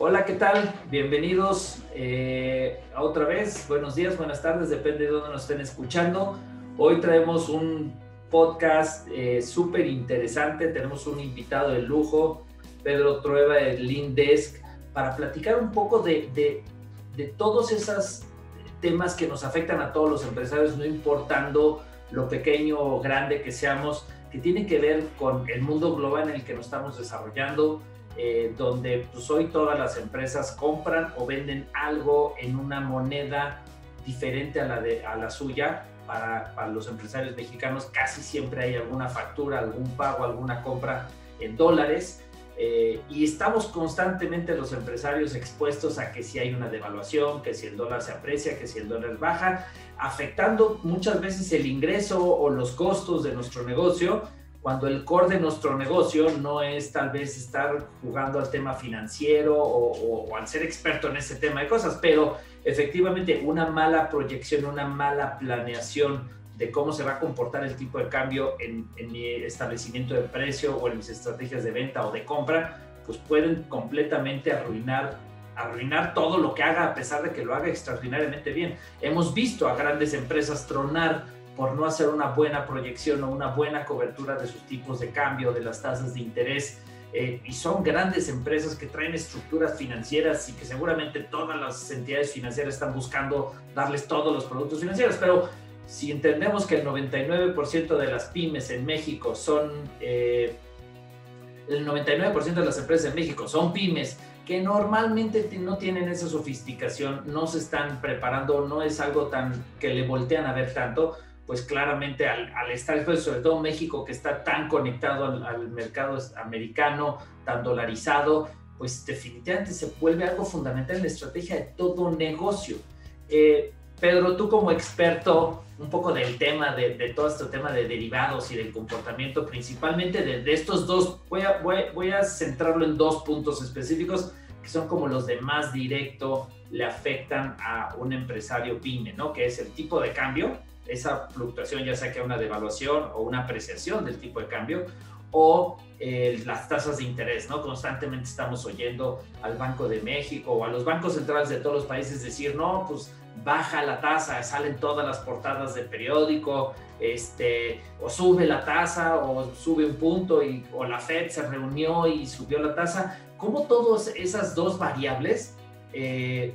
Hola, ¿qué tal? Bienvenidos eh, a otra vez. Buenos días, buenas tardes, depende de dónde nos estén escuchando. Hoy traemos un podcast eh, súper interesante. Tenemos un invitado de lujo, Pedro Trueba de Lindesk, para platicar un poco de, de, de todos esos temas que nos afectan a todos los empresarios, no importando lo pequeño o grande que seamos, que tiene que ver con el mundo global en el que nos estamos desarrollando, eh, donde pues hoy todas las empresas compran o venden algo en una moneda diferente a la, de, a la suya. Para, los empresarios mexicanos casi siempre hay alguna factura, algún pago, alguna compra en dólares. Eh, y estamos constantemente los empresarios expuestos a que si hay una devaluación, que si el dólar se aprecia, que si el dólar baja, afectando muchas veces el ingreso o los costos de nuestro negocio cuando el core de nuestro negocio no es tal vez estar jugando al tema financiero o, al ser experto en ese tema de cosas, pero efectivamente una mala proyección, una mala planeación de cómo se va a comportar el tipo de cambio en, en mi establecimiento de precio o en mis estrategias de venta o de compra, pues pueden completamente arruinar arruinar todo lo que haga a pesar de que lo haga extraordinariamente bien. Hemos visto a grandes empresas tronar por no hacer una buena proyección o una buena cobertura de sus tipos de cambio, de las tasas de interés. Eh, y son grandes empresas que traen estructuras financieras y que seguramente todas las entidades financieras están buscando darles todos los productos financieros. Pero si entendemos que el 99% de las pymes en México son, eh, el 99% de las empresas en México son pymes que normalmente no tienen esa sofisticación, no se están preparando, no es algo tan que le voltean a ver tanto, pues claramente al, estar pues, sobre todo México que está tan conectado al, mercado americano, tan dolarizado, pues definitivamente se vuelve algo fundamental en la estrategia de todo negocio. Eh, Pedro, tú como experto un poco del tema, de, todo este tema de derivados y del comportamiento, principalmente de, estos dos, voy a, voy a centrarlo en dos puntos específicos que son como los de más directo le afectan a un empresario pyme, ¿no? Que es el tipo de cambio, esa fluctuación, ya sea que una devaluación o una apreciación del tipo de cambio, o eh, las tasas de interés, ¿no? Constantemente estamos oyendo al Banco de México o a los bancos centrales de todos los países decir, no, pues baja la tasa, salen todas las portadas del periódico, este, o sube la tasa o sube un punto y, o la Fed se reunió y subió la tasa. ¿Cómo todas esas dos variables eh,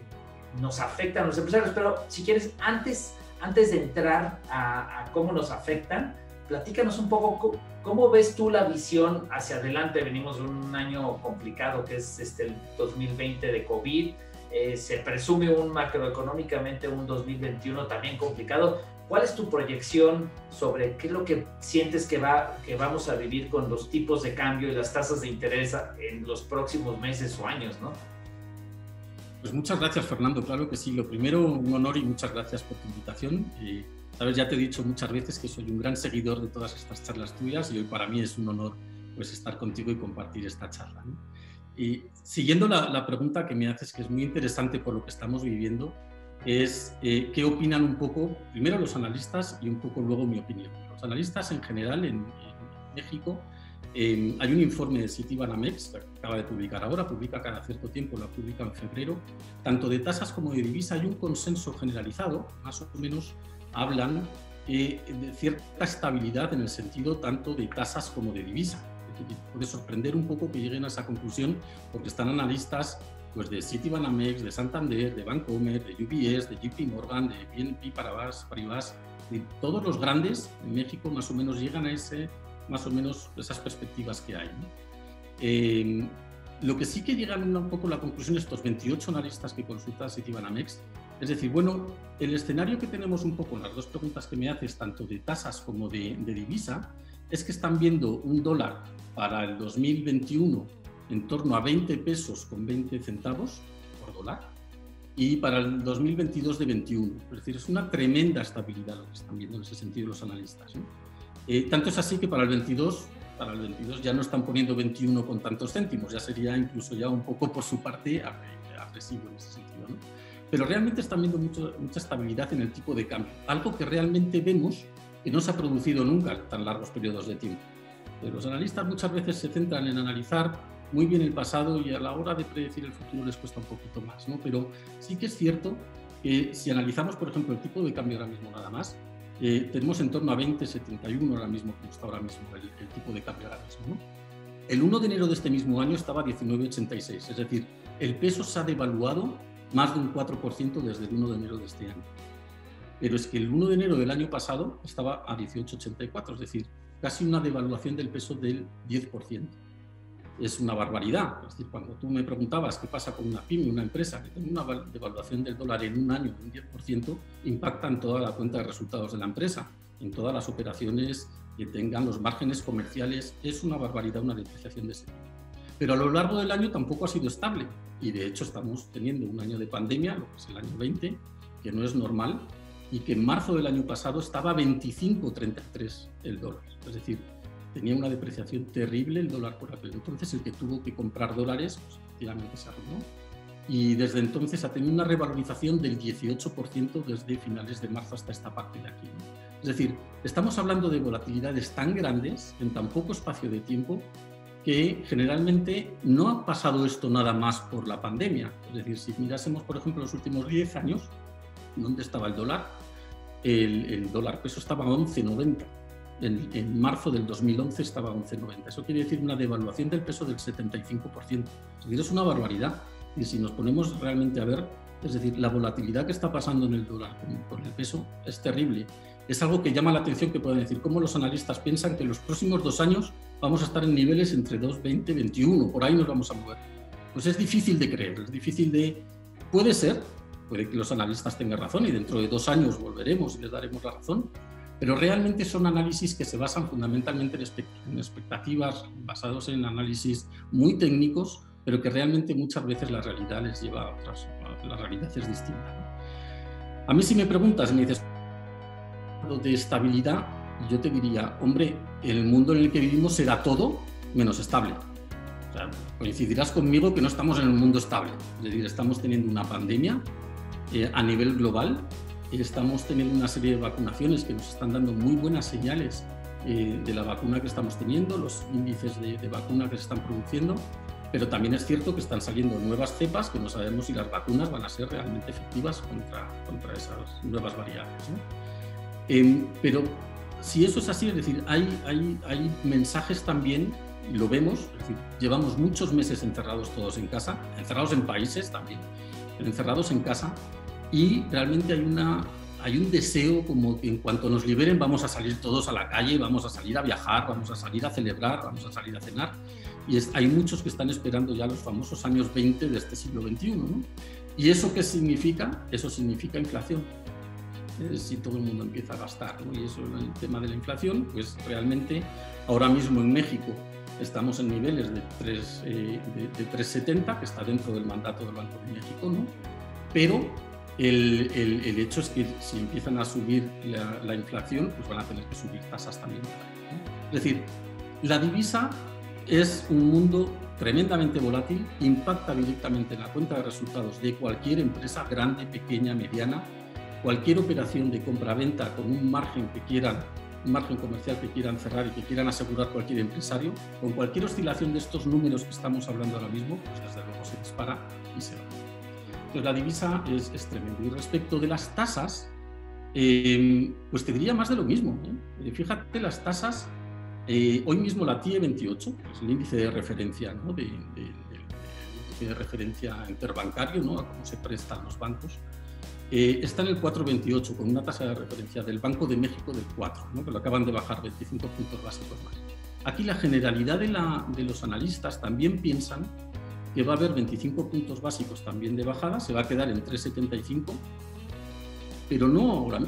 nos afectan a los empresarios? Pero si quieres, antes antes de entrar a, cómo nos afectan, platícanos un poco cómo, ves tú la visión hacia adelante. Venimos de un año complicado que es este, el 2020 de COVID. Eh, se presume un macroeconómicamente un 2021 también complicado. ¿Cuál es tu proyección sobre qué es lo que sientes que, va, que vamos a vivir con los tipos de cambio y las tasas de interés en los próximos meses o años? ¿no? Pues muchas gracias, Fernando. Claro que sí. Lo primero, un honor y muchas gracias por tu invitación. Eh, Sabes, ya te he dicho muchas veces que soy un gran seguidor de todas estas charlas tuyas y hoy para mí es un honor pues, estar contigo y compartir esta charla. Y siguiendo la, pregunta que me haces, que es muy interesante por lo que estamos viviendo, es eh, qué opinan un poco, primero los analistas y un poco luego mi opinión. Los analistas en general en, en México Em, hay un informe de Citibanamex, que acaba de publicar ahora, publica cada cierto tiempo, lo publica en febrero, tanto de tasas como de divisa hay un consenso generalizado, más o menos hablan eh, de cierta estabilidad en el sentido tanto de tasas como de divisa. Puede sorprender un poco que lleguen a esa conclusión porque están analistas pues, de Citibanamex, de Santander, de Bancomer, de UBS, de JP Morgan, de BNP Paribas, de todos los grandes en México más o menos llegan a ese más o menos esas perspectivas que hay. Eh, lo que sí que llegan un poco a la conclusión estos 28 analistas que consultan Citibanamex, es decir, bueno, el escenario que tenemos un poco las dos preguntas que me haces, tanto de tasas como de, de divisa, es que están viendo un dólar para el 2021 en torno a 20 pesos con 20 centavos por dólar y para el 2022 de 21. Es decir, es una tremenda estabilidad lo que están viendo en ese sentido los analistas. Eh, tanto es así que para el 22, para el 22 ya no están poniendo 21 con tantos céntimos, ya sería incluso ya un poco por su parte agresivo en ese sentido. ¿no? Pero realmente están viendo mucho, mucha estabilidad en el tipo de cambio, algo que realmente vemos que no se ha producido nunca tan largos periodos de tiempo. Pero los analistas muchas veces se centran en analizar muy bien el pasado y a la hora de predecir el futuro les cuesta un poquito más, ¿no? Pero sí que es cierto que si analizamos, por ejemplo, el tipo de cambio ahora mismo nada más, eh, tenemos en torno a 20,71 ahora mismo, como está ahora mismo el, tipo de cambio ahora mismo. El 1 de enero de este mismo año estaba a 19,86, es decir, el peso se ha devaluado más de un 4% desde el 1 de enero de este año. Pero es que el 1 de enero del año pasado estaba a 18,84, es decir, casi una devaluación del peso del 10% es una barbaridad. Es decir, cuando tú me preguntabas qué pasa con una pyme, una empresa que tiene una devaluación del dólar en un año de un 10%, impacta en toda la cuenta de resultados de la empresa, en todas las operaciones que tengan los márgenes comerciales. Es una barbaridad una depreciación de ese tipo. Pero a lo largo del año tampoco ha sido estable y de hecho estamos teniendo un año de pandemia, lo que es el año 20, que no es normal y que en marzo del año pasado estaba a 25,33 el dólar. Es decir, tenía una depreciación terrible el dólar por aquel entonces, el que tuvo que comprar dólares, pues efectivamente se arruinó. Y desde entonces ha tenido una revalorización del 18% desde finales de marzo hasta esta parte de aquí. Es decir, estamos hablando de volatilidades tan grandes en tan poco espacio de tiempo que generalmente no ha pasado esto nada más por la pandemia. Es decir, si mirásemos, por ejemplo, los últimos 10 años, ¿dónde estaba el dólar? El, el dólar peso estaba a 11,90 en, marzo del 2011 estaba a 11,90. Eso quiere decir una devaluación del peso del 75%. Es una barbaridad. Y si nos ponemos realmente a ver, es decir, la volatilidad que está pasando en el dólar con, el peso es terrible. Es algo que llama la atención que pueden decir cómo los analistas piensan que en los próximos dos años vamos a estar en niveles entre 2,20 y 21, por ahí nos vamos a mover. Pues es difícil de creer, es difícil de... Puede ser, puede que los analistas tengan razón y dentro de dos años volveremos y les daremos la razón, pero realmente son análisis que se basan fundamentalmente en expectativas, basados en análisis muy técnicos, pero que realmente muchas veces la realidad les lleva a otras, la realidad es distinta. A mí si me preguntas, me dices, de estabilidad, yo te diría, hombre, el mundo en el que vivimos será todo menos estable. coincidirás conmigo que no estamos en un mundo estable, es decir, estamos teniendo una pandemia eh, a nivel global Estamos teniendo una serie de vacunaciones que nos están dando muy buenas señales eh, de la vacuna que estamos teniendo, los índices de, vacuna que se están produciendo, pero también es cierto que están saliendo nuevas cepas que no sabemos si las vacunas van a ser realmente efectivas contra, contra esas nuevas variables. Em, pero si eso es así, es decir, hay, hay, hay mensajes también, lo vemos, es decir, llevamos muchos meses encerrados todos en casa, encerrados en países también, pero encerrados en casa, y realmente hay, una, hay un deseo como que en cuanto nos liberen vamos a salir todos a la calle, vamos a salir a viajar, vamos a salir a celebrar, vamos a salir a cenar. Y hay muchos que están esperando ya los famosos años 20 de este siglo XXI. ¿no? ¿Y eso qué significa? Eso significa inflación. si todo el mundo empieza a gastar. ¿no? Y eso en el tema de la inflación, pues realmente ahora mismo en México estamos en niveles de, 3, eh, de, de 3,70, que está dentro del mandato del Banco de México, ¿no? pero el, hecho es que si empiezan a subir la, inflación, pues van a tener que subir tasas también. Es decir, la divisa es un mundo tremendamente volátil, impacta directamente en la cuenta de resultados de cualquier empresa, grande, pequeña, mediana, cualquier operación de compra-venta con un margen que quieran, un margen comercial que quieran cerrar y que quieran asegurar cualquier empresario, con cualquier oscilación de estos números que estamos hablando ahora mismo, pues desde luego se dispara y se va. La divisa es, es tremendo. Y respecto de las tasas, em, pues te diría más de lo mismo. ¿eh? Fíjate las tasas, eh, hoy mismo la TIE 28, que es el índice de referencia, ¿no? de, de, de, referencia interbancario, ¿no? a cómo se prestan los bancos, eh, está en el 4,28 con una tasa de referencia del Banco de México del 4, ¿no? que lo acaban de bajar 25 puntos básicos más. Aquí la generalidad de, la, de los analistas también piensan que va a haber 25 puntos básicos también de bajada, se va a quedar en 3,75, pero no ahora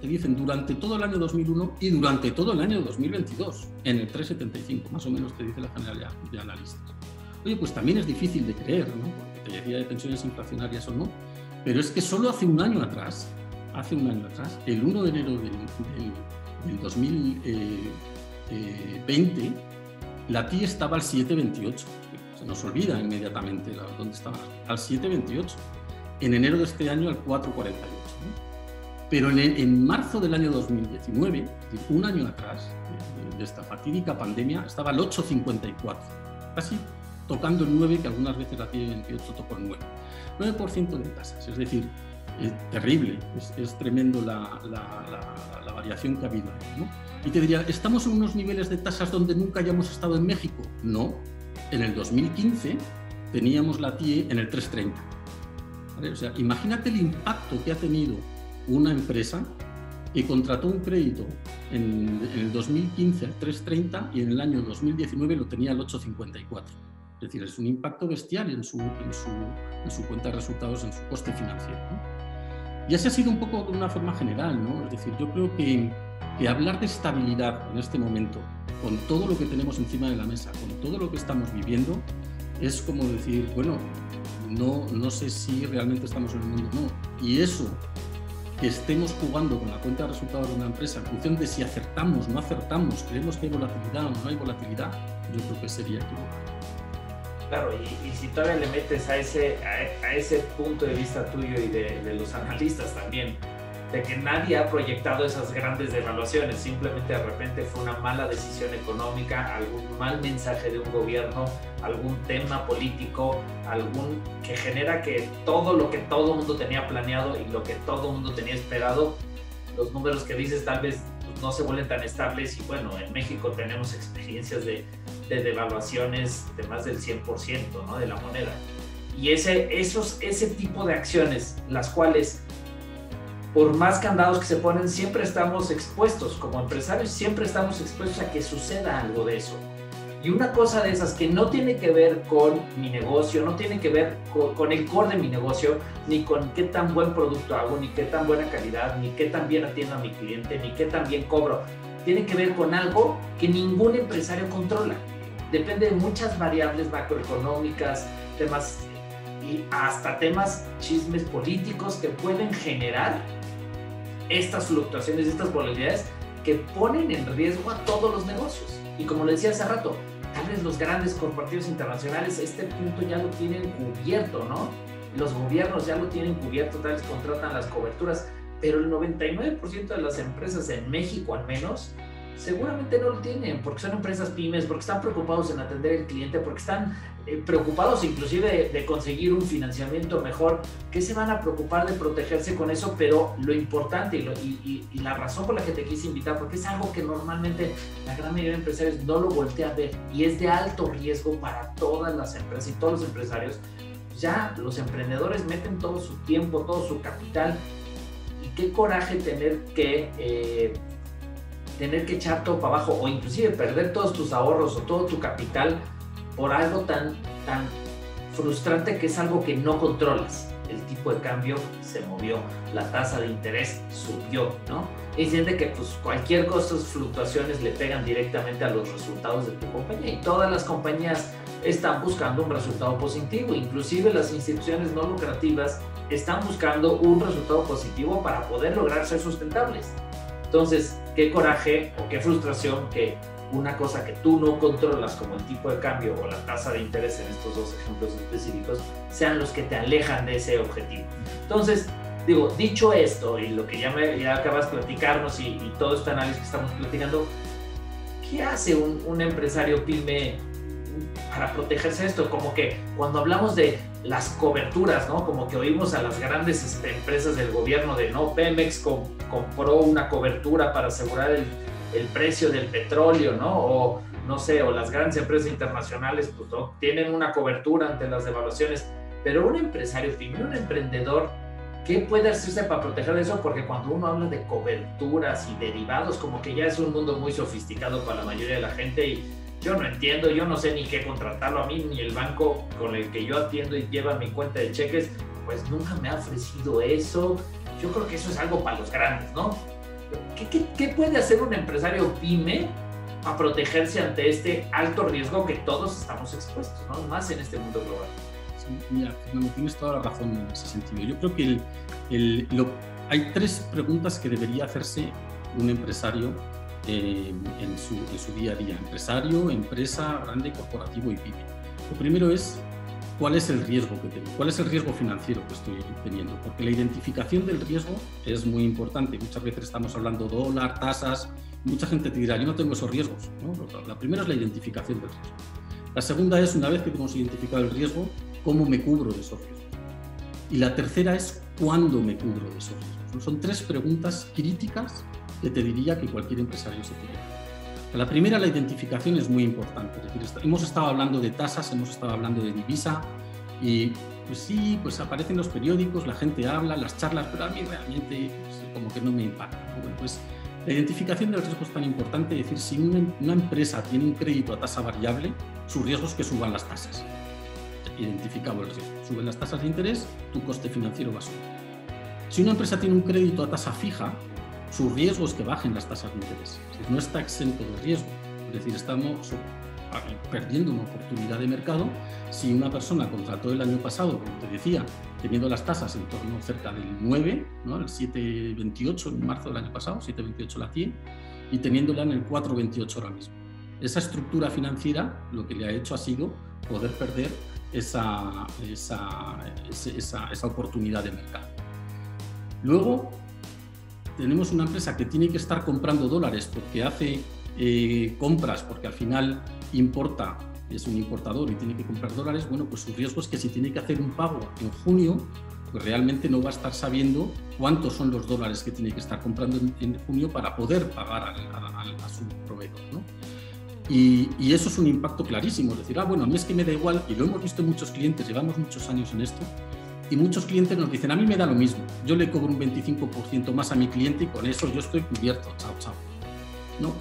te dicen durante todo el año 2001 y durante todo el año 2022, en el 3,75, más o menos te dice la generalidad de analistas. Oye, pues también es difícil de creer, ¿no? Porque te decía de tensiones inflacionarias o no, pero es que solo hace un año atrás, hace un año atrás, el 1 de enero del, del, 2020, eh, eh, la TI estaba al 7,28 se nos olvida inmediatamente dónde estaba, al 7,28. En enero de este año al 4,48. Pero en, marzo del año 2019, un año atrás de, esta fatídica pandemia, estaba al 8,54. Casi tocando el 9, que algunas veces la TIE 28 tocó el 9. 9% de tasas, es decir, es terrible, es, tremendo la, la, variación que ha habido. ¿no? Y te diría, ¿estamos en unos niveles de tasas donde nunca hayamos estado en México? No. En el 2015 teníamos la TIE en el 330. O sea, imagínate el impacto que ha tenido una empresa que contrató un crédito en, el 2015 al 330 y en el año 2019 lo tenía al 854. Es decir, es un impacto bestial en su, en su, en su cuenta de resultados, en su coste financiero. Y así ha sido un poco de una forma general, ¿no? Es decir, yo creo que, que hablar de estabilidad en este momento, con todo lo que tenemos encima de la mesa, con todo lo que estamos viviendo, es como decir, bueno, no, no sé si realmente estamos en el mundo o no. Y eso, que estemos jugando con la cuenta de resultados de una empresa en función de si acertamos, no acertamos, creemos que hay volatilidad o no hay volatilidad, yo creo que sería equivocado. Claro, y, si todavía le metes a ese, a, ese punto de vista tuyo y de los analistas también, de que nadie ha proyectado esas grandes devaluaciones, simplemente de repente fue una mala decisión económica, algún mal mensaje de un gobierno, algún tema político, algún que genera que todo lo que todo mundo tenía planeado y lo que todo mundo tenía esperado, los números que dices tal vez no se vuelven tan estables y bueno, en México tenemos experiencias de, de devaluaciones de más del 100% ¿no? de la moneda. Y ese, esos, ese tipo de acciones, las cuales por más candados que se ponen, siempre estamos expuestos, como empresarios, siempre estamos expuestos a que suceda algo de eso. Y una cosa de esas que no tiene que ver con mi negocio, no tiene que ver con, el core de mi negocio, ni con qué tan buen producto hago, ni qué tan buena calidad, ni qué tan bien atiendo a mi cliente, ni qué tan bien cobro. Tiene que ver con algo que ningún empresario controla. Depende de muchas variables macroeconómicas, temas y hasta temas chismes políticos que pueden generar estas fluctuaciones, estas volatilidades que ponen en riesgo a todos los negocios. Y como le decía hace rato, tal vez los grandes corporativos internacionales este punto ya lo tienen cubierto, ¿no? Los gobiernos ya lo tienen cubierto, tal vez contratan las coberturas, pero el 99% de las empresas en México al menos seguramente no lo tienen, porque son empresas pymes, porque están preocupados en atender al cliente, porque están eh, preocupados inclusive de, conseguir un financiamiento mejor, que se van a preocupar de protegerse con eso, pero lo importante y, la razón por la que te quise invitar, porque es algo que normalmente la gran mayoría de empresarios no lo voltea a ver y es de alto riesgo para todas las empresas y todos los empresarios, ya los emprendedores meten todo su tiempo, todo su capital y qué coraje tener que... Eh, tener que echar todo para abajo o inclusive perder todos tus ahorros o todo tu capital por algo tan, tan frustrante que es algo que no controlas. El tipo de cambio se movió, la tasa de interés subió, ¿no? Y siente que pues cualquier cosa, fluctuaciones le pegan directamente a los resultados de tu compañía y todas las compañías están buscando un resultado positivo, inclusive las instituciones no lucrativas están buscando un resultado positivo para poder lograr ser sustentables. Entonces, qué coraje o qué frustración que una cosa que tú no controlas como el tipo de cambio o la tasa de interés en estos dos ejemplos específicos sean los que te alejan de ese objetivo. Entonces, digo, dicho esto y lo que ya, me, ya acabas de platicarnos y, todo este análisis que estamos platicando, ¿qué hace un, un empresario pyme para protegerse de esto? Como que cuando hablamos de las coberturas, ¿no? Como que oímos a las grandes este, empresas del gobierno de, no, Pemex compró una cobertura para asegurar el, el, precio del petróleo, ¿no? O no sé, o las grandes empresas internacionales pues, tienen una cobertura ante las devaluaciones, pero un empresario un emprendedor, ¿qué puede hacerse para proteger eso? Porque cuando uno habla de coberturas y derivados, como que ya es un mundo muy sofisticado para la mayoría de la gente y yo no entiendo, yo no sé ni qué contratarlo a mí, ni el banco con el que yo atiendo y lleva mi cuenta de cheques, pues nunca me ha ofrecido eso. Yo creo que eso es algo para los grandes, ¿no? ¿Qué, puede hacer un empresario pyme a protegerse ante este alto riesgo que todos estamos expuestos, ¿no? Más en este mundo global. mira, tienes toda la razón en ese sentido. Yo creo que hay tres preguntas que debería hacerse un empresario en, su, día a día, empresario, empresa, grande, corporativo y pyme. Lo primero es cuál es el riesgo que tengo, cuál es el riesgo financiero que estoy teniendo, porque la identificación del riesgo es muy importante. Muchas veces estamos hablando dólar, tasas, mucha gente te dirá, yo no tengo esos riesgos. La primera es la identificación del riesgo. La segunda es, una vez que hemos identificado el riesgo, ¿cómo me cubro de esos riesgos? Y la tercera es, ¿cuándo me cubro de esos riesgos? Son tres preguntas críticas que te diría que cualquier empresario se tiene. La primera, la identificación es muy importante. Es decir, hemos estado hablando de tasas, hemos estado hablando de divisa y pues sí, pues aparecen los periódicos, la gente habla, las charlas, pero a mí realmente pues, como que no me impacta. Bueno, pues la identificación del riesgo es tan importante, es decir, si una, empresa tiene un crédito a tasa variable, su riesgo es que suban las tasas. Identificado el riesgo. Suben las tasas de interés, tu coste financiero va a subir. Si una empresa tiene un crédito a tasa fija, su riesgo es que bajen las tasas de interés. no está exento de riesgo. Es decir, estamos perdiendo una oportunidad de mercado si una persona contrató el año pasado, como te decía, teniendo las tasas en torno cerca del 9, ¿no? el 7,28 en marzo del año pasado, 7,28 la 100, y teniéndola en el 4,28 ahora mismo. Esa estructura financiera lo que le ha hecho ha sido poder perder esa, esa, esa, esa oportunidad de mercado. Luego, tenemos una empresa que tiene que estar comprando dólares porque hace eh, compras, porque al final importa, es un importador y tiene que comprar dólares, bueno, pues su riesgo es que si tiene que hacer un pago en junio, pues realmente no va a estar sabiendo cuántos son los dólares que tiene que estar comprando en, junio para poder pagar a, su proveedor. ¿no? Y, y, eso es un impacto clarísimo, es decir, ah, bueno, a mí es que me da igual, y lo hemos visto en muchos clientes, llevamos muchos años en esto, y muchos clientes nos dicen, a mí me da lo mismo, yo le cobro un 25% más a mi cliente y con eso yo estoy cubierto, chao, chao. No,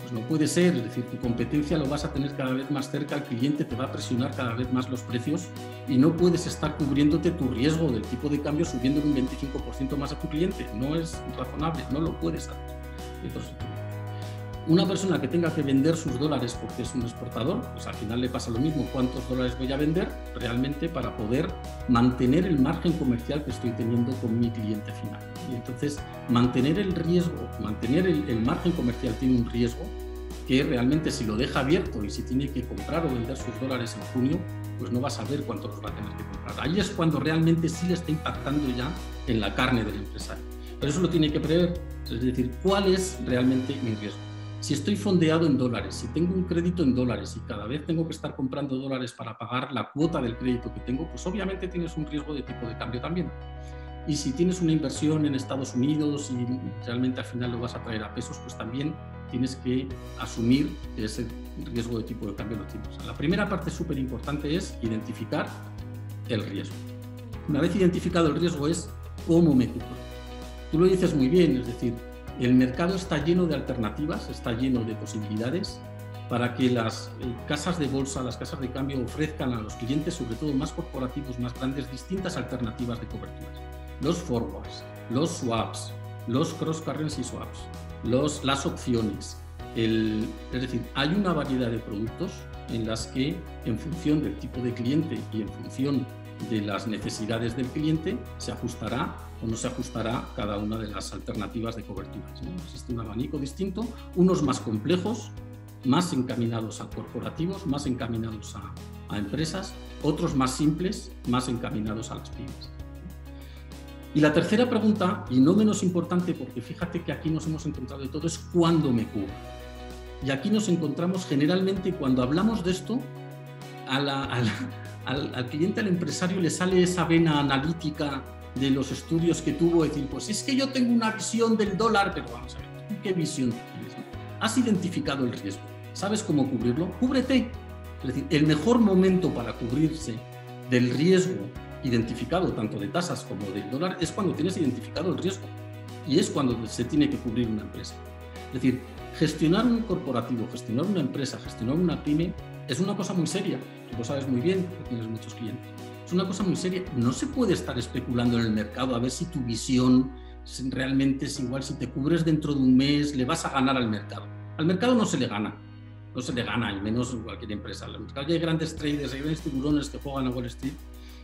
pues no puede ser, es decir, tu competencia lo vas a tener cada vez más cerca, el cliente te va a presionar cada vez más los precios y no puedes estar cubriéndote tu riesgo del tipo de cambio subiendo un 25% más a tu cliente, no es razonable, no lo puedes hacer. Entonces, una persona que tenga que vender sus dólares porque es un exportador, pues al final le pasa lo mismo, cuántos dólares voy a vender realmente para poder mantener el margen comercial que estoy teniendo con mi cliente final. Y entonces, mantener el riesgo, mantener el, margen comercial tiene un riesgo que realmente si lo deja abierto y si tiene que comprar o vender sus dólares en junio, pues no va a saber cuánto los va a tener que comprar. Ahí es cuando realmente sí le está impactando ya en la carne del empresario. Pero eso lo tiene que prever, es decir, cuál es realmente mi riesgo. Si estoy fondeado en dólares, si tengo un crédito en dólares y cada vez tengo que estar comprando dólares para pagar la cuota del crédito que tengo, pues obviamente tienes un riesgo de tipo de cambio también. Y si tienes una inversión en Estados Unidos y realmente al final lo vas a traer a pesos, pues también tienes que asumir que ese riesgo de tipo de cambio lo tienes. La primera parte súper importante es identificar el riesgo. Una vez identificado el riesgo es cómo me cubro. Tú lo dices muy bien, es decir, el mercado está lleno de alternativas, está lleno de posibilidades para que las eh, casas de bolsa, las casas de cambio ofrezcan a los clientes, sobre todo más corporativos, más grandes, distintas alternativas de coberturas. Los forwards, los swaps, los cross currency swaps, los, las opciones. es decir, hay una variedad de productos en las que, en función del tipo de cliente y en función de las necesidades del cliente, se ajustará o no se ajustará cada una de las alternativas de cobertura. Existe un abanico distinto, unos más complejos, más encaminados a corporativos, más encaminados a, empresas, otros más simples, más encaminados a las pymes. Y la tercera pregunta, y no menos importante, porque fíjate que aquí nos hemos encontrado de todo, es cuándo me cubro. Y aquí nos encontramos generalmente cuando hablamos de esto, a la, al, cliente, al empresario le sale esa vena analítica de los estudios que tuvo, decir, pues es que yo tengo una visión del dólar, pero vamos a ver, ¿qué visión tienes? ¿Has identificado el riesgo? ¿Sabes cómo cubrirlo? Cúbrete. Es decir, el mejor momento para cubrirse del riesgo identificado, tanto de tasas como del dólar, es cuando tienes identificado el riesgo. Y es cuando se tiene que cubrir una empresa. Es decir, gestionar un corporativo, gestionar una empresa, gestionar una pyme, es una cosa muy seria tú lo sabes muy bien, tienes muchos clientes. Es una cosa muy seria. No se puede estar especulando en el mercado a ver si tu visión realmente es igual. Si te cubres dentro de un mes, le vas a ganar al mercado. Al mercado no se le gana. No se le gana, al menos cualquier empresa. Al mercado hay grandes traders, hay grandes tiburones que juegan a Wall Street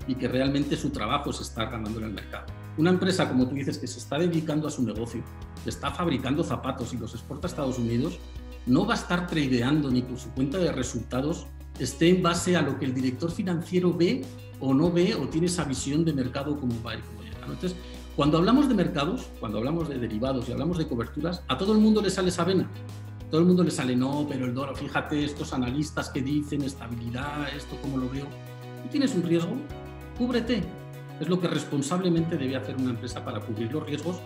y que realmente su trabajo es estar ganando en el mercado. Una empresa, como tú dices, que se está dedicando a su negocio, que está fabricando zapatos y los exporta a Estados Unidos, no va a estar tradeando ni por su cuenta de resultados esté en base a lo que el director financiero ve o no ve o tiene esa visión de mercado como va y como llega. Entonces, cuando hablamos de mercados, cuando hablamos de derivados y hablamos de coberturas, a todo el mundo le sale esa vena. todo el mundo le sale, no, pero el dólar, fíjate, estos analistas que dicen estabilidad, esto como lo veo. Tú tienes un riesgo, cúbrete. Es lo que responsablemente debe hacer una empresa para cubrir los riesgos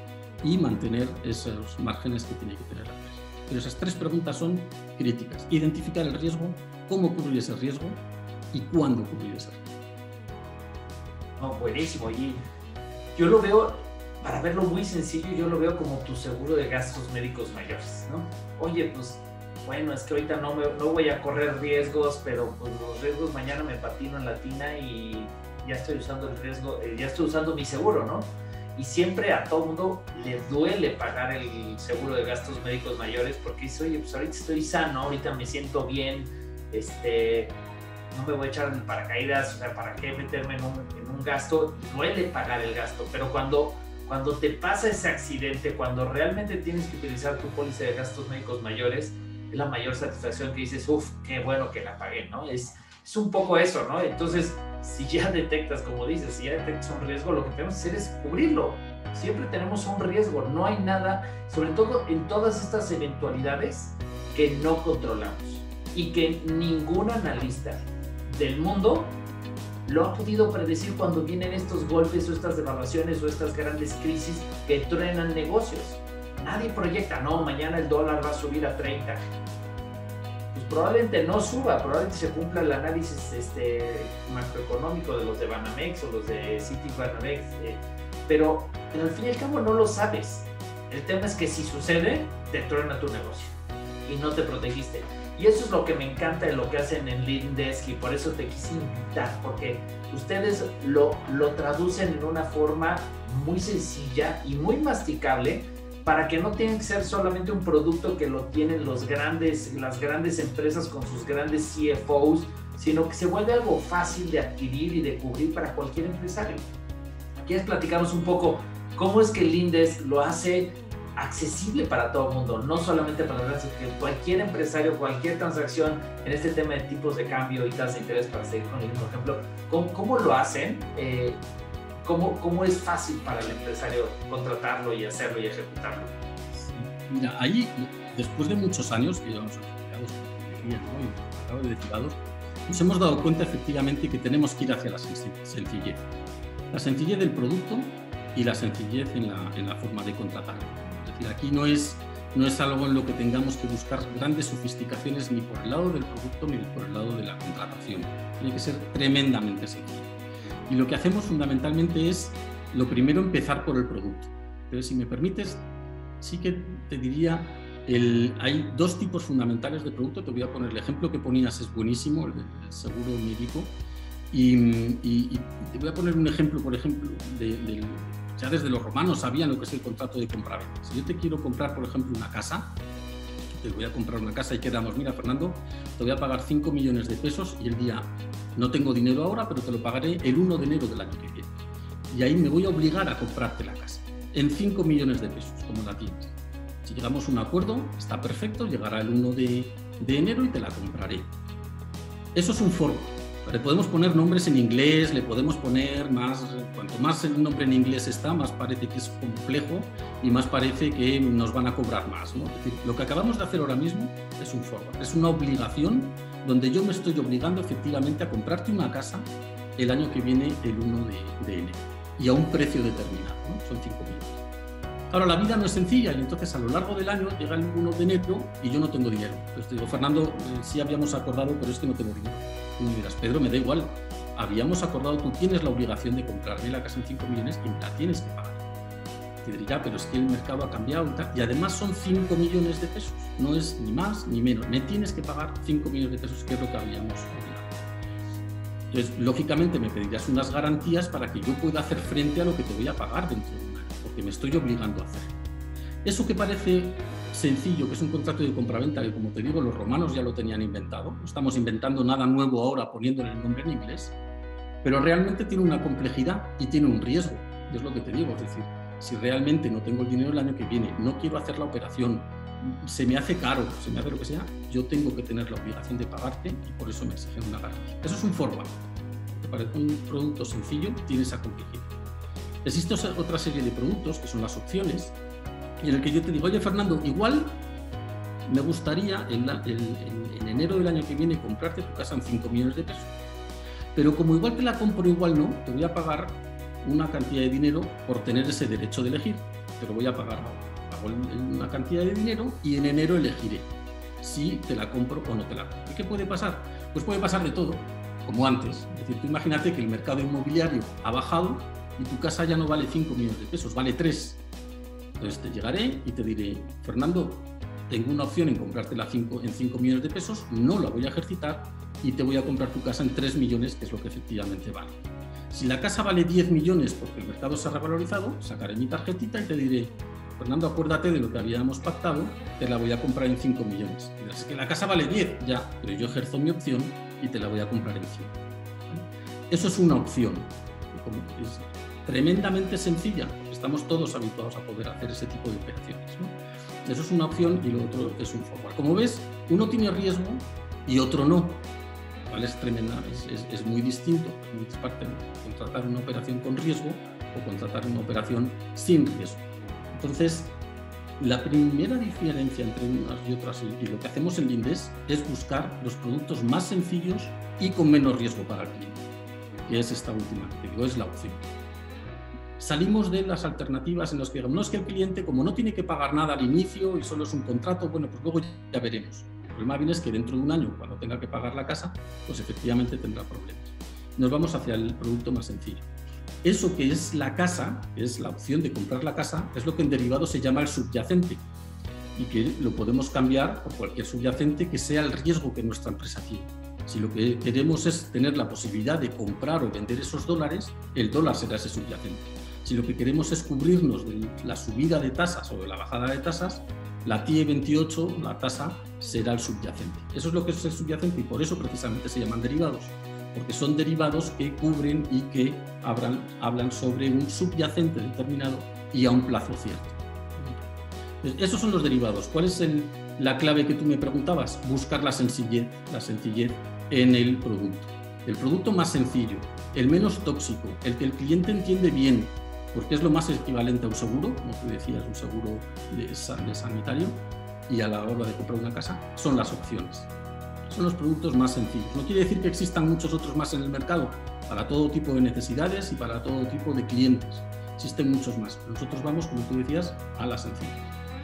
y mantener esos márgenes que tiene que tener la empresa. Pero esas tres preguntas son críticas. Identificar el riesgo, cómo cubrir ese riesgo y cuándo cubrir ese riesgo. No, buenísimo. Y yo lo veo, para verlo muy sencillo, yo lo veo como tu seguro de gastos médicos mayores, ¿no? Oye, pues bueno, es que ahorita no, me, no voy a correr riesgos, pero pues los riesgos mañana me patino en la tina y ya estoy usando el riesgo, eh, ya estoy usando mi seguro, ¿no? Y siempre a todo mundo le duele pagar el seguro de gastos médicos mayores porque dice, oye, pues ahorita estoy sano, ahorita me siento bien, este, no me voy a echar en paracaídas, o sea, ¿para qué meterme en un, en un gasto? Duele pagar el gasto, pero cuando, cuando te pasa ese accidente, cuando realmente tienes que utilizar tu póliza de gastos médicos mayores, es la mayor satisfacción que dices, uff, qué bueno que la pagué, ¿no? Es, es un poco eso, ¿no? Entonces, si ya detectas, como dices, si ya detectas un riesgo, lo que tenemos que hacer es cubrirlo. Siempre tenemos un riesgo, no hay nada, sobre todo en todas estas eventualidades que no controlamos y que ningún analista del mundo lo ha podido predecir cuando vienen estos golpes o estas devaluaciones o estas grandes crisis que truenan negocios. Nadie proyecta, no, mañana el dólar va a subir a 30. Pues probablemente no suba, probablemente se cumpla el análisis este, macroeconómico de los de Banamex o los de City Banamex, eh, pero, pero al fin y al cabo no lo sabes. El tema es que si sucede, te truena tu negocio y no te protegiste. Y eso es lo que me encanta de lo que hacen en Lindesk y por eso te quise invitar, porque ustedes lo, lo traducen en una forma muy sencilla y muy masticable para que no tengan que ser solamente un producto que lo tienen los grandes, las grandes empresas con sus grandes CFOs, sino que se vuelve algo fácil de adquirir y de cubrir para cualquier empresario. ¿Quieres platicarnos un poco cómo es que Lindes lo hace accesible para todo el mundo, no solamente para los que cualquier empresario, cualquier transacción en este tema de tipos de cambio y tasas de interés, para seguir con el mismo ejemplo, ¿cómo, cómo lo hacen? Eh, ¿cómo, ¿Cómo es fácil para el empresario contratarlo y hacerlo y ejecutarlo? Mira, ahí, después de muchos años que llevamos afiliados, ¿no? nos hemos dado cuenta efectivamente que tenemos que ir hacia la sencillez. La sencillez del producto y la sencillez en la, en la forma de contratarlo aquí no es, no es algo en lo que tengamos que buscar grandes sofisticaciones ni por el lado del producto ni por el lado de la contratación. Tiene que ser tremendamente sencillo. Y lo que hacemos fundamentalmente es, lo primero, empezar por el producto. Pero si me permites, sí que te diría, el, hay dos tipos fundamentales de producto. Te voy a poner el ejemplo que ponías, es buenísimo, el, seguro médico. Y, y, te voy a poner un ejemplo, por ejemplo, del ya desde los romanos sabían lo que es el contrato de compra-venta. Si yo te quiero comprar, por ejemplo, una casa, te voy a comprar una casa y quedamos, mira Fernando, te voy a pagar 5 millones de pesos y el día, no tengo dinero ahora, pero te lo pagaré el 1 de enero del año que viene. Y ahí me voy a obligar a comprarte la casa, en 5 millones de pesos, como la tienes. Si llegamos a un acuerdo, está perfecto, llegará el 1 de, de enero y te la compraré. Eso es un foro. Le podemos poner nombres en inglés, le podemos poner más, cuanto más el nombre en inglés está, más parece que es complejo y más parece que nos van a cobrar más. ¿no? Es decir, lo que acabamos de hacer ahora mismo es un forward, es una obligación donde yo me estoy obligando efectivamente a comprarte una casa el año que viene, el 1 de, de enero, y a un precio determinado, ¿no? son 5 millones. Ahora, la vida no es sencilla y entonces a lo largo del año llega el 1 de enero y yo no tengo dinero. Entonces digo, Fernando, eh, sí habíamos acordado, pero es que no tengo dinero Tú dirás, Pedro, me da igual. Habíamos acordado, tú tienes la obligación de comprarme la casa en 5 millones y me la tienes que pagar. Te diré, ya, pero es que el mercado ha cambiado. Y además son 5 millones de pesos. No es ni más ni menos. Me tienes que pagar 5 millones de pesos, que es lo que habíamos obligado. Entonces, lógicamente me pedirás unas garantías para que yo pueda hacer frente a lo que te voy a pagar dentro de un año, porque me estoy obligando a hacer. Eso que parece sencillo, que es un contrato de compraventa, que como te digo, los romanos ya lo tenían inventado. No estamos inventando nada nuevo ahora poniéndole el nombre en inglés, pero realmente tiene una complejidad y tiene un riesgo. Es lo que te digo, es decir, si realmente no tengo el dinero el año que viene, no quiero hacer la operación, se me hace caro, se me hace lo que sea, yo tengo que tener la obligación de pagarte y por eso me exigen una garantía. Eso es un forward. Te parece un producto sencillo, tiene esa complejidad. Existe otra serie de productos que son las opciones, y en el que yo te digo, oye Fernando, igual me gustaría en, en, enero del año que viene comprarte tu casa en 5 millones de pesos. Pero como igual te la compro, igual no, te voy a pagar una cantidad de dinero por tener ese derecho de elegir. Te lo voy a pagar Pago una cantidad de dinero y en enero elegiré si te la compro o no te la compro. ¿Y qué puede pasar? Pues puede pasar de todo, como antes. Es decir, tú imagínate que el mercado inmobiliario ha bajado y tu casa ya no vale 5 millones de pesos, vale 3. Entonces te llegaré y te diré, Fernando, tengo una opción en comprártela en 5 millones de pesos, no la voy a ejercitar y te voy a comprar tu casa en 3 millones, que es lo que efectivamente vale. Si la casa vale 10 millones porque el mercado se ha revalorizado, sacaré mi tarjetita y te diré, Fernando, acuérdate de lo que habíamos pactado, te la voy a comprar en 5 millones. Es que la casa vale 10, ya, pero yo ejerzo mi opción y te la voy a comprar en 5. Eso es una opción. Tremendamente sencilla, estamos todos habituados a poder hacer ese tipo de operaciones. Eso es una opción y lo otro es un forward. Como ves, uno tiene riesgo y otro no. Es tremenda, es, distinto, es muy contratar una operación con riesgo o contratar una operación sin riesgo. Entonces, la primera diferencia entre unas y otras y lo que hacemos en Lindes es buscar los productos más sencillos y con menos riesgo para el cliente, que es esta última, que digo, es la opción. Salimos de las alternativas en las que digamos, no es que el cliente, como no tiene que pagar nada al inicio y solo es un contrato, bueno, pues luego ya veremos. El problema viene es que dentro de un año, cuando tenga que pagar la casa, pues efectivamente tendrá problemas. Nos vamos hacia el producto más sencillo. Eso que es la casa, que es la opción de comprar la casa, es lo que en derivado se llama el subyacente y que lo podemos cambiar por cualquier subyacente que sea el riesgo que nuestra empresa tiene. Si lo que queremos es tener la posibilidad de comprar o vender esos dólares, el dólar será ese subyacente. Si lo que queremos es cubrirnos de la subida de tasas o de la bajada de tasas, la TIE 28, la tasa, será el subyacente. Eso es lo que es el subyacente y por eso precisamente se llaman derivados, porque son derivados que cubren y que hablan, hablan sobre un subyacente determinado y a un plazo cierto. Esos son los derivados. ¿Cuál es la clave que tú me preguntabas? Buscar la sencillez, la sencillez en el producto. El producto más sencillo, el menos tóxico, el que el cliente entiende bien, porque es lo más equivalente a un seguro, como tú decías, un seguro de, sanitario, y a la hora de comprar una casa, son las opciones. Son los productos más sencillos. No quiere decir que existan muchos otros más en el mercado, para todo tipo de necesidades y para todo tipo de clientes. Existen muchos más. Nosotros vamos, como tú decías, a las sencillas,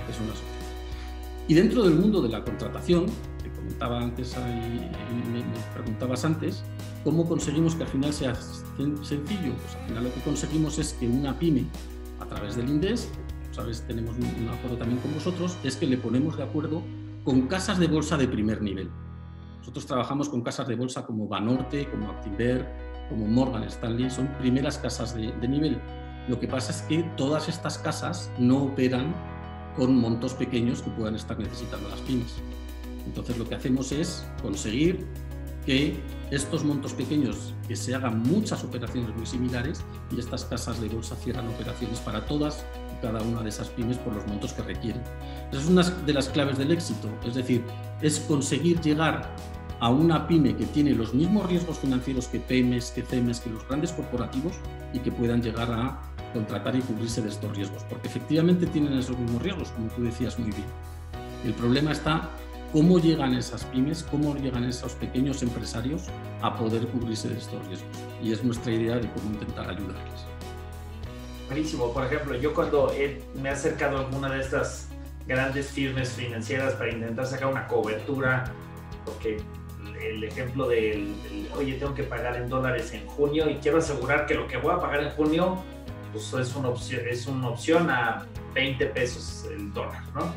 que son las opciones. Y dentro del mundo de la contratación, que comentaba antes, me, me preguntabas antes, ¿cómo conseguimos que al final sea sencillo? Pues al final lo que conseguimos es que una pyme, a través del INDES, sabes, tenemos un acuerdo también con vosotros, es que le ponemos de acuerdo con casas de bolsa de primer nivel. Nosotros trabajamos con casas de bolsa como Banorte, como Actinver, como Morgan Stanley, son primeras casas de, de nivel. Lo que pasa es que todas estas casas no operan con montos pequeños que puedan estar necesitando las pymes. Entonces lo que hacemos es conseguir que estos montos pequeños, que se hagan muchas operaciones muy similares y estas casas de bolsa cierran operaciones para todas y cada una de esas pymes por los montos que requieren. Esa es una de las claves del éxito, es decir, es conseguir llegar a una pyme que tiene los mismos riesgos financieros que PEMES, que CEMES, que los grandes corporativos y que puedan llegar a contratar y cubrirse de estos riesgos, porque efectivamente tienen esos mismos riesgos, como tú decías muy bien. El problema está cómo llegan esas pymes, cómo llegan esos pequeños empresarios a poder cubrirse de estos riesgos. Y es nuestra idea de cómo intentar ayudarles. Buenísimo. Por ejemplo, yo cuando me he acercado a alguna de estas grandes firmas financieras para intentar sacar una cobertura, porque el ejemplo del, oye, tengo que pagar en dólares en junio y quiero asegurar que lo que voy a pagar en junio pues es una opción, es una opción a 20 pesos el dólar, ¿no?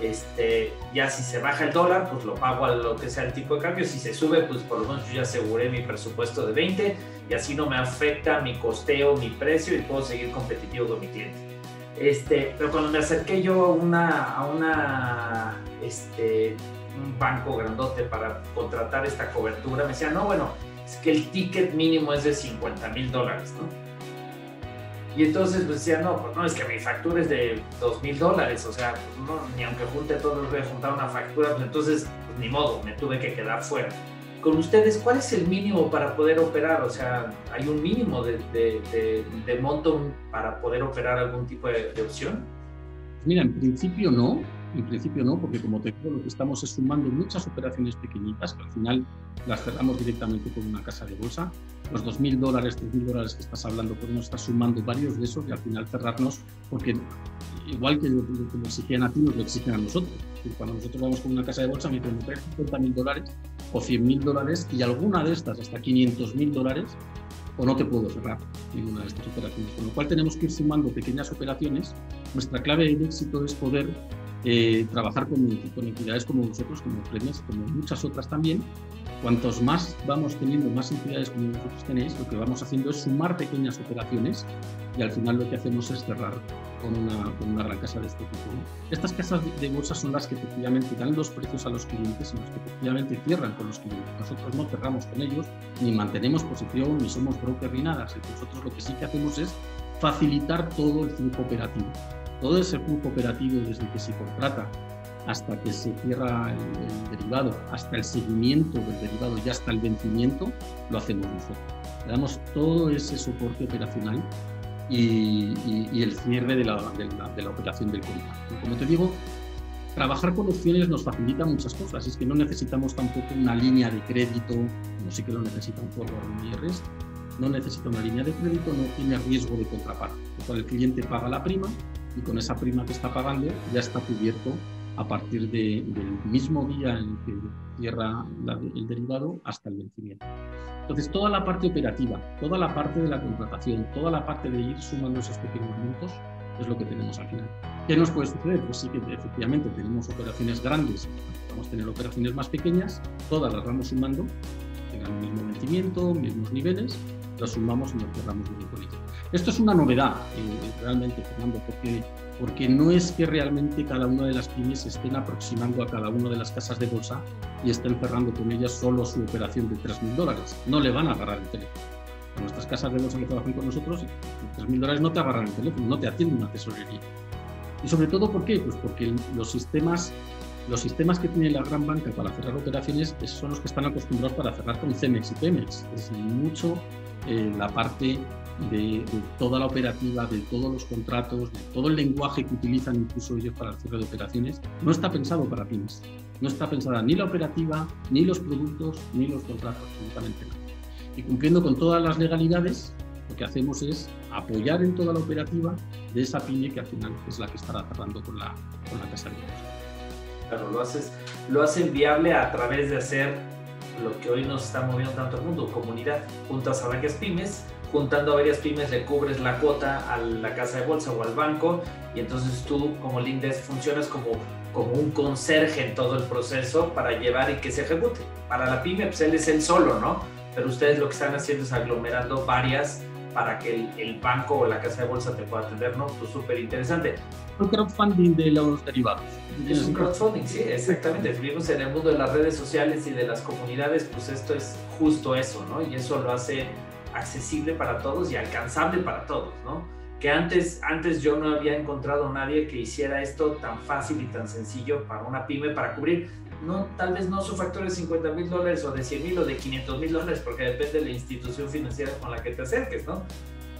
Este, ya si se baja el dólar, pues lo pago a lo que sea el tipo de cambio. Si se sube, pues por lo menos yo ya aseguré mi presupuesto de 20 y así no me afecta mi costeo, mi precio y puedo seguir competitivo con mi cliente. Este, pero cuando me acerqué yo a una, a una este, un banco grandote para contratar esta cobertura, me decían, no, bueno, es que el ticket mínimo es de 50 mil dólares, ¿no? Y entonces pues decía, no, pues no, es que mi factura es de dos mil dólares, o sea, pues, no, ni aunque junte todo, voy a juntar una factura, pues entonces, pues, ni modo, me tuve que quedar fuera. Con ustedes, ¿cuál es el mínimo para poder operar? O sea, ¿hay un mínimo de, de, monto para poder operar algún tipo de, opción? Mira, en principio no, En principio no, porque como te digo, lo que estamos es sumando muchas operaciones pequeñitas, que al final las cerramos directamente con una casa de bolsa. Los 2.000 dólares, 3.000 dólares que estás hablando, podemos estar sumando varios de esos y al final cerrarnos, porque igual que lo, lo exigían a ti, nos lo exigen a nosotros. Cuando nosotros vamos con una casa de bolsa, me dicen, 50.000 dólares o 100.000 dólares y alguna de estas, hasta 500.000 dólares, o no te puedo cerrar ninguna de estas operaciones. Con lo cual tenemos que ir sumando pequeñas operaciones. Nuestra clave de éxito es poder eh, trabajar con, con, entidades como vosotros, como Premias, como muchas otras también. Cuantos más vamos teniendo, más entidades como vosotros tenéis, lo que vamos haciendo es sumar pequeñas operaciones y al final lo que hacemos es cerrar con una, con una gran casa de este tipo. Estas casas de, bolsa son las que efectivamente dan los precios a los clientes y los que efectivamente cierran con los clientes. Nosotros no cerramos con ellos, ni mantenemos posición, ni somos broker ni nada. Nosotros lo que sí que hacemos es facilitar todo el flujo operativo todo ese flujo operativo desde que se contrata hasta que se cierra el, derivado, hasta el seguimiento del derivado y hasta el vencimiento, lo hacemos nosotros. Le damos todo ese soporte operacional y, el cierre de la, de la, operación del contrato. Como te digo, trabajar con opciones nos facilita muchas cosas. Es que no necesitamos tampoco una línea de crédito, como sí que lo necesita un forward IRS, no necesita una línea de crédito, no tiene riesgo de contraparte. el cliente paga la prima y con esa prima que está pagando ya está cubierto a partir del mismo día en que cierra el derivado hasta el vencimiento. Entonces, toda la parte operativa, toda la parte de la contratación, toda la parte de ir sumando esos pequeños montos es lo que tenemos al final. ¿Qué nos puede suceder? Pues sí que efectivamente tenemos operaciones grandes, vamos a tener operaciones más pequeñas, todas las vamos sumando, tengan el mismo vencimiento, mismos niveles, las sumamos y nos cerramos político. Esto es una novedad, eh, realmente, Fernando, porque, porque no es que realmente cada una de las pymes estén aproximando a cada una de las casas de bolsa y estén cerrando con ellas solo su operación de 3.000 dólares. No le van a agarrar el teléfono. A nuestras casas de bolsa que trabajan con nosotros, 3.000 dólares no te agarran el teléfono, no te atienden una tesorería. Y sobre todo, ¿por qué? Pues porque los sistemas los sistemas que tiene la gran banca para cerrar operaciones son los que están acostumbrados para cerrar con CEMEX y PEMEX. Es mucho eh, la parte de, toda la operativa, de todos los contratos, de todo el lenguaje que utilizan incluso ellos para el cierre de operaciones, no está pensado para pymes. No está pensada ni la operativa, ni los productos, ni los contratos, absolutamente nada. Y cumpliendo con todas las legalidades, lo que hacemos es apoyar en toda la operativa de esa pyme que al final es la que estará cerrando con la, con la casa de Claro, lo haces, lo hacen viable a través de hacer lo que hoy nos está moviendo tanto el mundo, comunidad. Juntas a varias pymes, juntando a varias pymes le cubres la cuota a la casa de bolsa o al banco y entonces tú como Lindes funcionas como, como un conserje en todo el proceso para llevar y que se ejecute. Para la pyme pues él es el solo, ¿no? Pero ustedes lo que están haciendo es aglomerando varias para que el, el banco o la casa de bolsa te pueda atender, ¿no? Pues súper interesante. Un crowdfunding de los derivados. Es un crowdfunding, sí, exactamente. Vivimos en el mundo de las redes sociales y de las comunidades, pues esto es justo eso, ¿no? Y eso lo hace accesible para todos y alcanzable para todos, ¿no? Que antes, antes yo no había encontrado a nadie que hiciera esto tan fácil y tan sencillo para una pyme para cubrir, no, tal vez no su factor de 50 mil dólares o de 100 mil o de 500 mil dólares, porque depende de la institución financiera con la que te acerques, ¿no?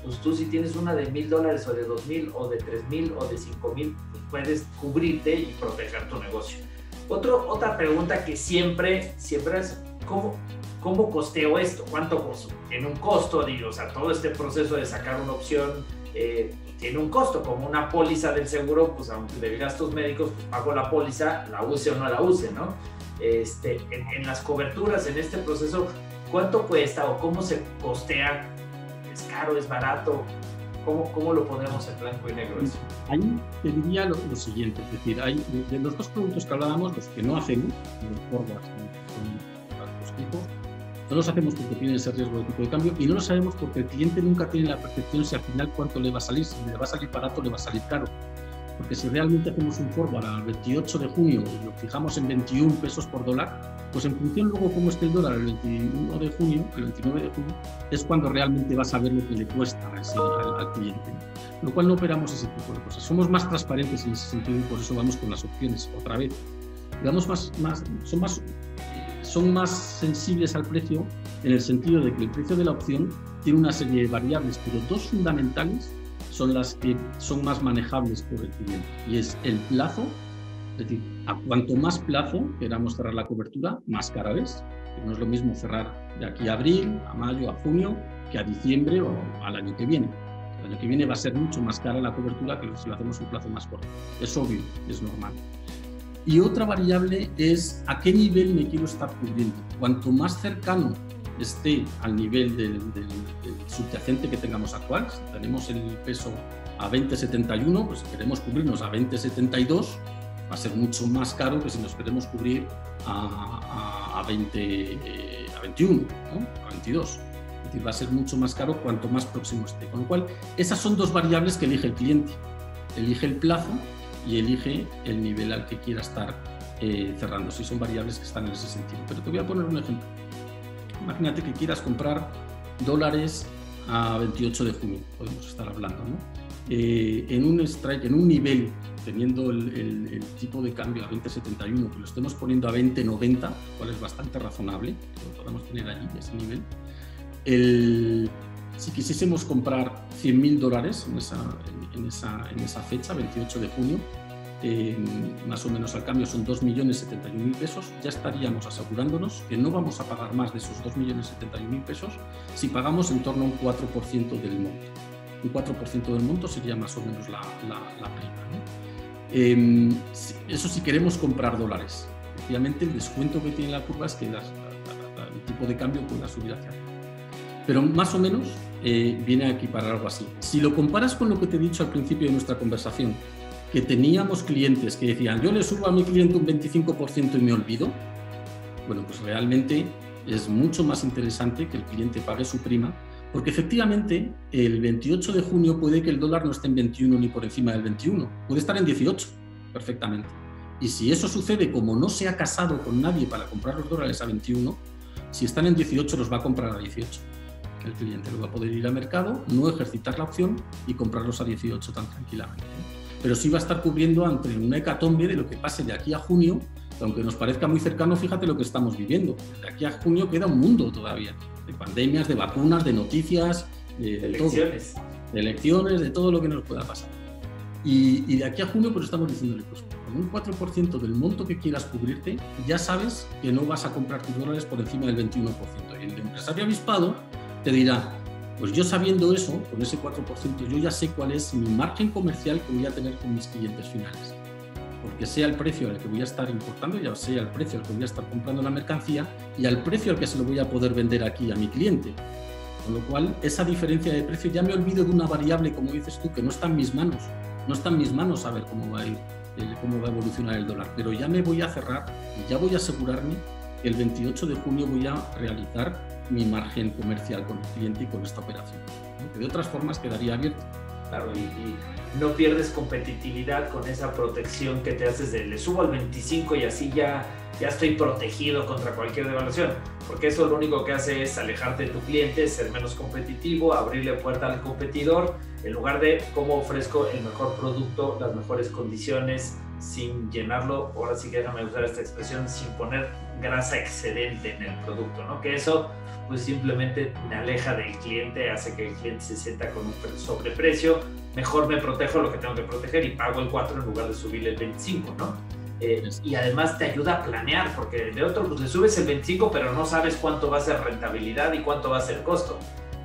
Pues tú si tienes una de mil dólares o de dos mil o de tres mil o de cinco mil, pues puedes cubrirte y proteger tu negocio. Otro, otra pregunta que siempre, siempre es, ¿cómo, ¿cómo costeo esto? ¿Cuánto costo? En un costo, digo, o sea, todo este proceso de sacar una opción eh, tiene un costo, como una póliza del seguro, pues de gastos médicos, pues pago la póliza, la use o no la use, ¿no? Este, en, las coberturas, en este proceso, ¿cuánto cuesta o cómo se costea? ¿Es caro, es barato? ¿Cómo, cómo lo ponemos en blanco y negro eso? Ahí te diría lo, siguiente, es decir, hay, de los dos productos que hablábamos, los que no hacemos, los forwards, los tipos, no los hacemos porque tienen ese riesgo de tipo de cambio y no lo sabemos porque el cliente nunca tiene la percepción si al final cuánto le va a salir, si le va a salir barato le va a salir caro. Porque si realmente hacemos un forward al 28 de junio y lo fijamos en 21 pesos por dólar, pues en función luego cómo esté el dólar el 21 de junio, el 29 de junio, es cuando realmente vas a ver lo que le cuesta al, al cliente. Lo cual no operamos ese tipo de cosas. Somos más transparentes en ese sentido y por eso vamos con las opciones otra vez. Digamos más, más, son más son más sensibles al precio en el sentido de que el precio de la opción tiene una serie de variables, pero dos fundamentales son las que son más manejables por el cliente y es el plazo Es decir, a cuanto más plazo queramos cerrar la cobertura, más cara es. No es lo mismo cerrar de aquí a abril, a mayo, a junio, que a diciembre o al año que viene. El año que viene va a ser mucho más cara la cobertura que si lo hacemos un plazo más corto. Es obvio, es normal. Y otra variable es a qué nivel me quiero estar cubriendo. Cuanto más cercano esté al nivel del, subyacente que tengamos actual, si tenemos el peso a 20,71, pues si queremos cubrirnos a 20,72, va a ser mucho más caro que si nos queremos cubrir a, a, 20, a 21, a 22. Es decir, va a ser mucho más caro cuanto más próximo esté. Con lo cual, esas son dos variables que elige el cliente. Elige el plazo y elige el nivel al que quiera estar eh, cerrando, si son variables que están en ese sentido. Pero te voy a poner un ejemplo. Imagínate que quieras comprar dólares a 28 de junio, podemos estar hablando, ¿no? Eh, en un strike, en un nivel, teniendo el, tipo de cambio a 20.71, que lo estemos poniendo a 20.90, cual es bastante razonable, lo podemos tener allí, ese nivel. El, si quisiésemos comprar 100.000 dólares en esa, en, esa, en esa fecha, 28 de junio, más o menos al cambio son 2.071.000 pesos, ya estaríamos asegurándonos que no vamos a pagar más de esos 2.071.000 pesos si pagamos en torno a un 4% del monto. Un 4% del monto sería más o menos la, la, prima. Em, eso si queremos comprar dólares. Efectivamente, el descuento que tiene la curva es que el tipo de cambio pueda subir hacia arriba. Pero más o menos eh, viene a equiparar algo así. Si lo comparas con lo que te he dicho al principio de nuestra conversación, que teníamos clientes que decían, yo le subo a mi cliente un 25% y me olvido, bueno, pues realmente es mucho más interesante que el cliente pague su prima, porque efectivamente el 28 de junio puede que el dólar no esté en 21 ni por encima del 21, puede estar en 18 perfectamente. Y si eso sucede como no se ha casado con nadie para comprar los dólares a 21, si están en 18 los va a comprar a 18. El cliente lo va a poder ir al mercado, no ejercitar la opción y comprarlos a 18 tan tranquilamente pero sí va a estar cubriendo ante una hecatombe de lo que pase de aquí a junio, aunque nos parezca muy cercano, fíjate lo que estamos viviendo. De aquí a junio queda un mundo todavía, de pandemias, de vacunas, de noticias, de, elecciones. Todo, de elecciones, de todo lo que nos pueda pasar. Y, de aquí a junio, pues estamos diciéndole, pues con un 4% del monto que quieras cubrirte, ya sabes que no vas a comprar tus dólares por encima del 21%. Y el empresario avispado te dirá, pues yo sabiendo eso, con ese 4%, yo ya sé cuál es mi margen comercial que voy a tener con mis clientes finales. Porque sea el precio al que voy a estar importando, ya sea el precio al que voy a estar comprando la mercancía y al precio al que se lo voy a poder vender aquí a mi cliente. Con lo cual, esa diferencia de precio ya me olvido de una variable, como dices tú, que no está en mis manos. No está en mis manos saber cómo va a ir, eh, cómo va a evolucionar el dólar. Pero ya me voy a cerrar y ya voy a asegurarme que el 28 de junio voy a realizar mi margen comercial con el cliente y con esta operación. de otras formas quedaría abierto. Claro, y, no pierdes competitividad con esa protección que te haces de le subo al 25 y así ya, ya estoy protegido contra cualquier devaluación, porque eso lo único que hace es alejarte de tu cliente, ser menos competitivo, abrirle puerta al competidor, en lugar de cómo ofrezco el mejor producto, las mejores condiciones, sin llenarlo, ahora sí que déjame usar esta expresión, sin poner grasa excedente en el producto, ¿no? Que eso pues simplemente me aleja del cliente, hace que el cliente se sienta con un sobreprecio, mejor me protejo lo que tengo que proteger y pago el 4 en lugar de subirle el 25, ¿no? Eh, y además te ayuda a planear, porque de otro, pues le subes el 25, pero no sabes cuánto va a ser rentabilidad y cuánto va a ser costo.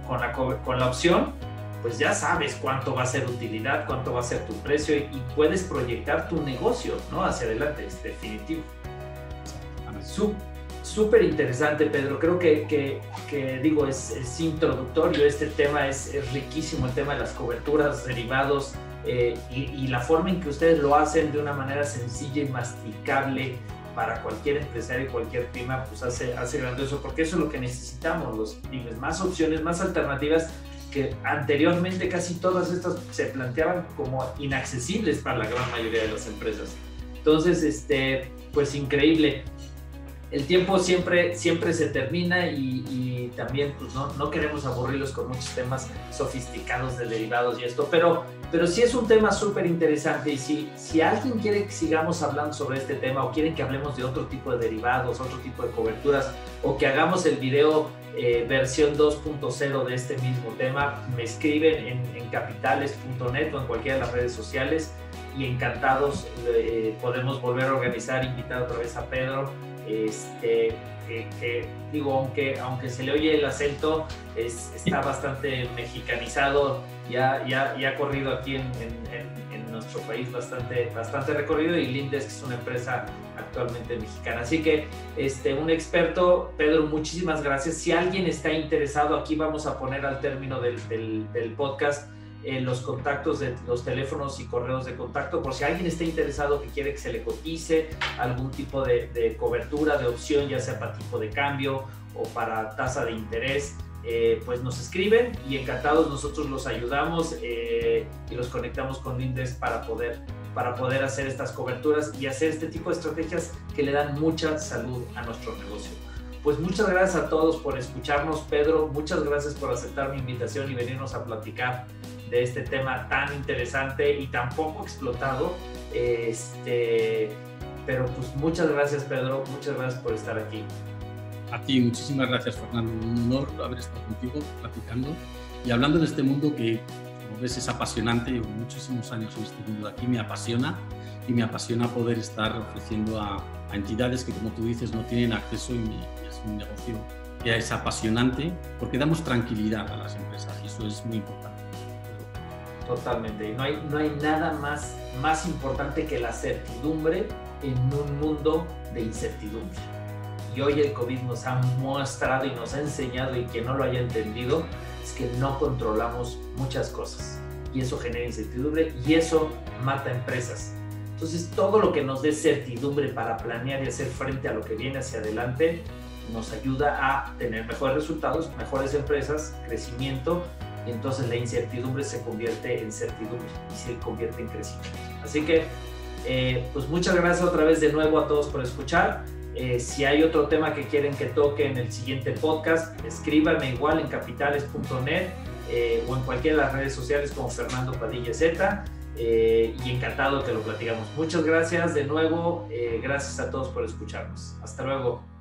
Con la, con la opción, pues ya sabes cuánto va a ser utilidad, cuánto va a ser tu precio y, y puedes proyectar tu negocio, ¿no? Hacia adelante, es definitivo súper interesante, Pedro. Creo que, que, digo, es, es, introductorio. Este tema es, es, riquísimo, el tema de las coberturas, derivados eh, y, la forma en que ustedes lo hacen de una manera sencilla y masticable para cualquier empresario y cualquier prima, pues hace, hace grandioso, porque eso es lo que necesitamos, los pymes, más opciones, más alternativas que anteriormente casi todas estas se planteaban como inaccesibles para la gran mayoría de las empresas. Entonces, este, pues increíble el tiempo siempre, siempre se termina y, también pues, no, no, queremos aburrirlos con muchos temas sofisticados de derivados y esto, pero, pero sí es un tema súper interesante y si, si alguien quiere que sigamos hablando sobre este tema o quieren que hablemos de otro tipo de derivados, otro tipo de coberturas o que hagamos el video eh, versión 2.0 de este mismo tema, me escriben en, en capitales.net o en cualquiera de las redes sociales y encantados podemos volver a organizar, invitar otra vez a Pedro. Este, que, digo, aunque, aunque se le oye el acento, es, está bastante mexicanizado, ya, ya, ya ha corrido aquí en, en, nuestro país bastante, bastante recorrido y Lindes es una empresa actualmente mexicana. Así que este, un experto, Pedro, muchísimas gracias. Si alguien está interesado, aquí vamos a poner al término del, del, del podcast los contactos de los teléfonos y correos de contacto por si alguien está interesado que quiere que se le cotice algún tipo de, cobertura, de opción, ya sea para tipo de cambio o para tasa de interés. Eh, pues nos escriben y encantados nosotros los ayudamos eh, y los conectamos con Lindes para poder, para poder hacer estas coberturas y hacer este tipo de estrategias que le dan mucha salud a nuestro negocio. Pues muchas gracias a todos por escucharnos, Pedro. Muchas gracias por aceptar mi invitación y venirnos a platicar de este tema tan interesante y tan poco explotado. Este, pero pues muchas gracias Pedro, muchas gracias por estar aquí. A ti, muchísimas gracias Fernando, un honor haber estado contigo platicando y hablando de este mundo que, como ves, es apasionante. Llevo muchísimos años en este mundo aquí, me apasiona y me apasiona poder estar ofreciendo a, entidades que, como tú dices, no tienen acceso y, es un negocio que es apasionante porque damos tranquilidad a las empresas y eso es muy importante. Totalmente. No hay, no hay nada más, más importante que la certidumbre en un mundo de incertidumbre. Y hoy el COVID nos ha mostrado y nos ha enseñado, y quien no lo haya entendido, es que no controlamos muchas cosas. Y eso genera incertidumbre y eso mata empresas. Entonces, todo lo que nos dé certidumbre para planear y hacer frente a lo que viene hacia adelante, nos ayuda a tener mejores resultados, mejores empresas, crecimiento entonces la incertidumbre se convierte en certidumbre y se convierte en crecimiento. Así que, eh, pues muchas gracias otra vez de nuevo a todos por escuchar. Eh, si hay otro tema que quieren que toque en el siguiente podcast, escríbanme igual en capitales.net eh, o en cualquiera de las redes sociales como Fernando Padilla Z. y encantado que lo platicamos. Muchas gracias de nuevo. gracias a todos por escucharnos. Hasta luego.